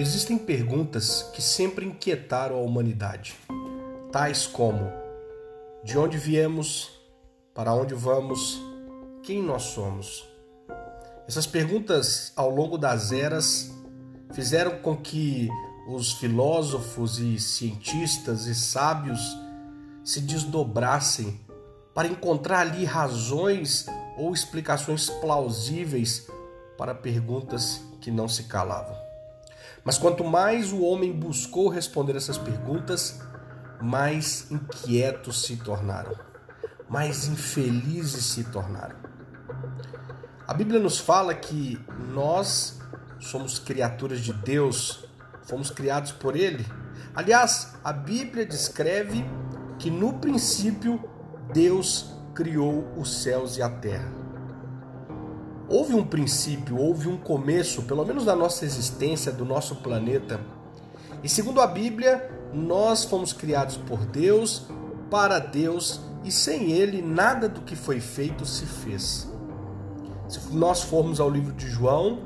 Existem perguntas que sempre inquietaram a humanidade, tais como: de onde viemos, para onde vamos, quem nós somos. Essas perguntas, ao longo das eras, fizeram com que os filósofos e cientistas e sábios se desdobrassem para encontrar ali razões ou explicações plausíveis para perguntas que não se calavam. Mas quanto mais o homem buscou responder essas perguntas, mais inquietos se tornaram, mais infelizes se tornaram. A Bíblia nos fala que nós somos criaturas de Deus, fomos criados por Ele. Aliás, a Bíblia descreve que no princípio Deus criou os céus e a terra. Houve um princípio, houve um começo, pelo menos da nossa existência, do nosso planeta. E segundo a Bíblia, nós fomos criados por Deus, para Deus, e sem Ele nada do que foi feito se fez. Se nós formos ao livro de João,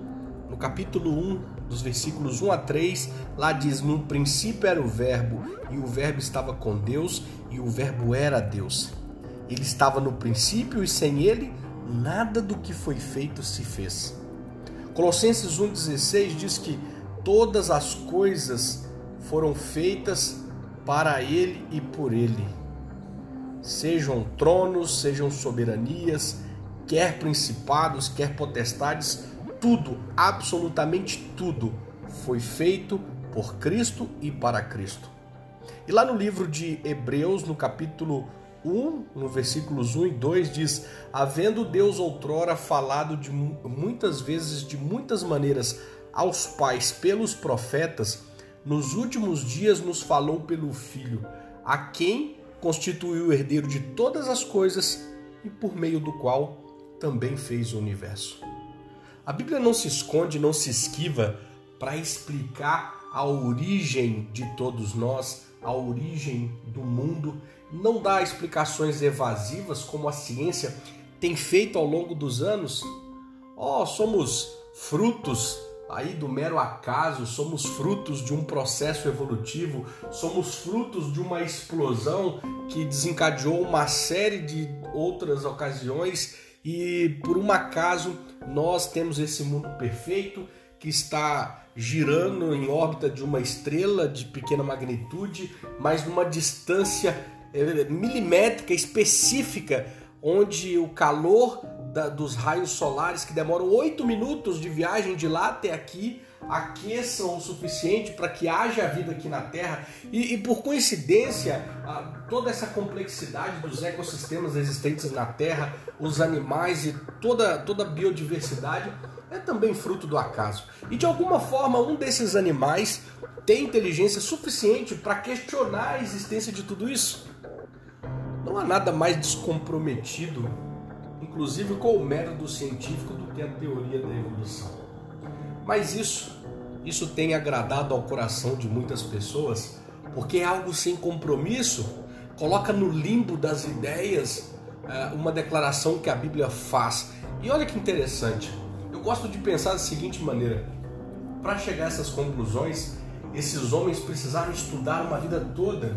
no capítulo 1, dos versículos 1 a 3, lá diz: No princípio era o Verbo, e o Verbo estava com Deus, e o Verbo era Deus. Ele estava no princípio, e sem ele nada do que foi feito se fez. Colossenses 1,16 diz que todas as coisas foram feitas para Ele e por Ele. Sejam tronos, sejam soberanias, quer principados, quer potestades, tudo, absolutamente tudo, foi feito por Cristo e para Cristo. E lá no livro de Hebreus, no capítulo 1, no versículos 1 e 2 diz: Havendo Deus outrora falado de muitas vezes, de muitas maneiras, aos pais pelos profetas, nos últimos dias nos falou pelo Filho, a quem constituiu o herdeiro de todas as coisas e por meio do qual também fez o universo. A Bíblia não se esconde, não se esquiva para explicar a origem de todos nós, a origem do mundo não dá explicações evasivas como a ciência tem feito ao longo dos anos. Oh, somos frutos aí do mero acaso, somos frutos de um processo evolutivo, somos frutos de uma explosão que desencadeou uma série de outras ocasiões e por um acaso nós temos esse mundo perfeito que está girando em órbita de uma estrela de pequena magnitude, mas numa distância é, milimétrica específica, onde o calor da, dos raios solares, que demoram oito minutos de viagem de lá até aqui, aqueçam o suficiente para que haja vida aqui na Terra. E, e por coincidência, toda essa complexidade dos ecossistemas existentes na Terra, os animais e toda, toda a biodiversidade é também fruto do acaso. E de alguma forma, um desses animais tem inteligência suficiente para questionar a existência de tudo isso. Não há nada mais descomprometido, inclusive com o método científico, do que a teoria da evolução. Mas isso, isso tem agradado ao coração de muitas pessoas, porque é algo sem compromisso, coloca no limbo das ideias é, uma declaração que a Bíblia faz. E olha que interessante, eu gosto de pensar da seguinte maneira: para chegar a essas conclusões, esses homens precisaram estudar uma vida toda,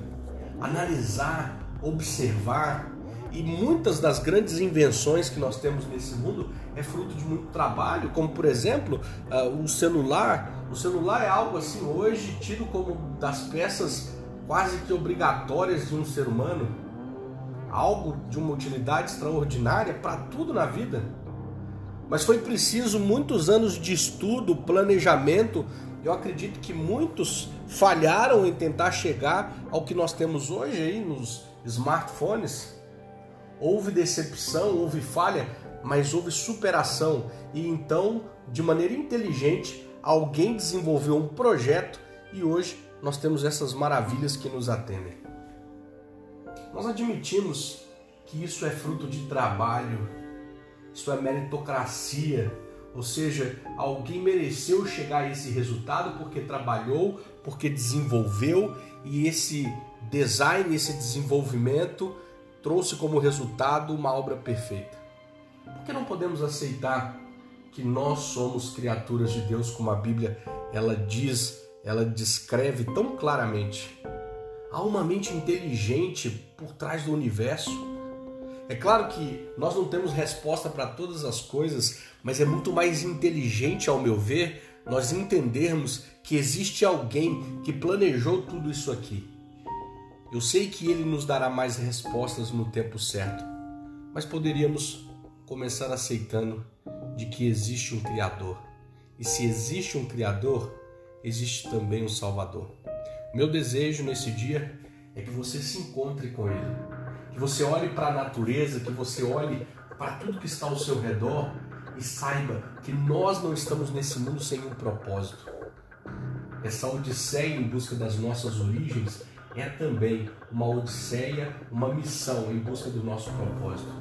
analisar, observar. E muitas das grandes invenções que nós temos nesse mundo é fruto de muito trabalho, como por exemplo uh, o celular. O celular é algo assim hoje tido como das peças quase que obrigatórias de um ser humano, algo de uma utilidade extraordinária para tudo na vida. Mas foi preciso muitos anos de estudo, planejamento. Eu acredito que muitos falharam em tentar chegar ao que nós temos hoje aí nos smartphones, houve decepção, houve falha, mas houve superação. E então, de maneira inteligente, alguém desenvolveu um projeto e hoje nós temos essas maravilhas que nos atendem. Nós admitimos que isso é fruto de trabalho, isso é meritocracia, ou seja, alguém mereceu chegar a esse resultado porque trabalhou, porque desenvolveu e esse design, esse desenvolvimento trouxe como resultado uma obra perfeita. Por que não podemos aceitar que nós somos criaturas de Deus, como a Bíblia ela diz ela descreve tão claramente. Há uma mente inteligente por trás do universo. É claro que nós não temos resposta para todas as coisas, mas é muito mais inteligente, ao meu ver, nós entendermos que existe alguém que planejou tudo isso aqui. Eu sei que ele nos dará mais respostas no tempo certo, mas poderíamos começar aceitando de que existe um Criador. E se existe um Criador, existe também um Salvador. Meu desejo nesse dia é que você se encontre com Ele, que você olhe para a natureza, que você olhe para tudo que está ao seu redor e saiba que nós não estamos nesse mundo sem um propósito. Essa odisseia em busca das nossas origens é também uma odisseia, uma missão em busca do nosso propósito.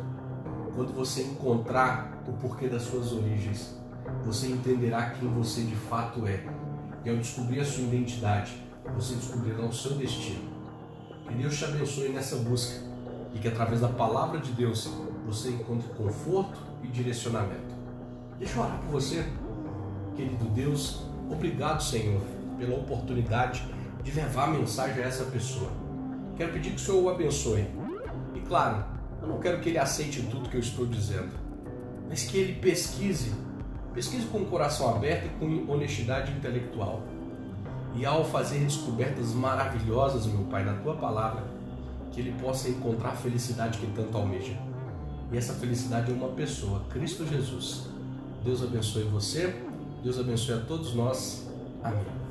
Quando você encontrar o porquê das suas origens, você entenderá quem você de fato é. E ao descobrir a sua identidade, você descobrirá o seu destino. Que Deus te abençoe nessa busca e que através da palavra de Deus você encontre conforto e direcionamento. Deixa eu orar por você, querido Deus. Obrigado, Senhor, pela oportunidade de levar a mensagem a essa pessoa. Quero pedir que o Senhor o abençoe. E claro, eu não quero que ele aceite tudo que eu estou dizendo, mas que ele pesquise, pesquise com o coração aberto e com honestidade intelectual. E ao fazer descobertas maravilhosas, meu Pai, na tua palavra, que ele possa encontrar a felicidade que tanto almeja. E essa felicidade é uma pessoa, Cristo Jesus. Deus abençoe você, Deus abençoe a todos nós. Amém.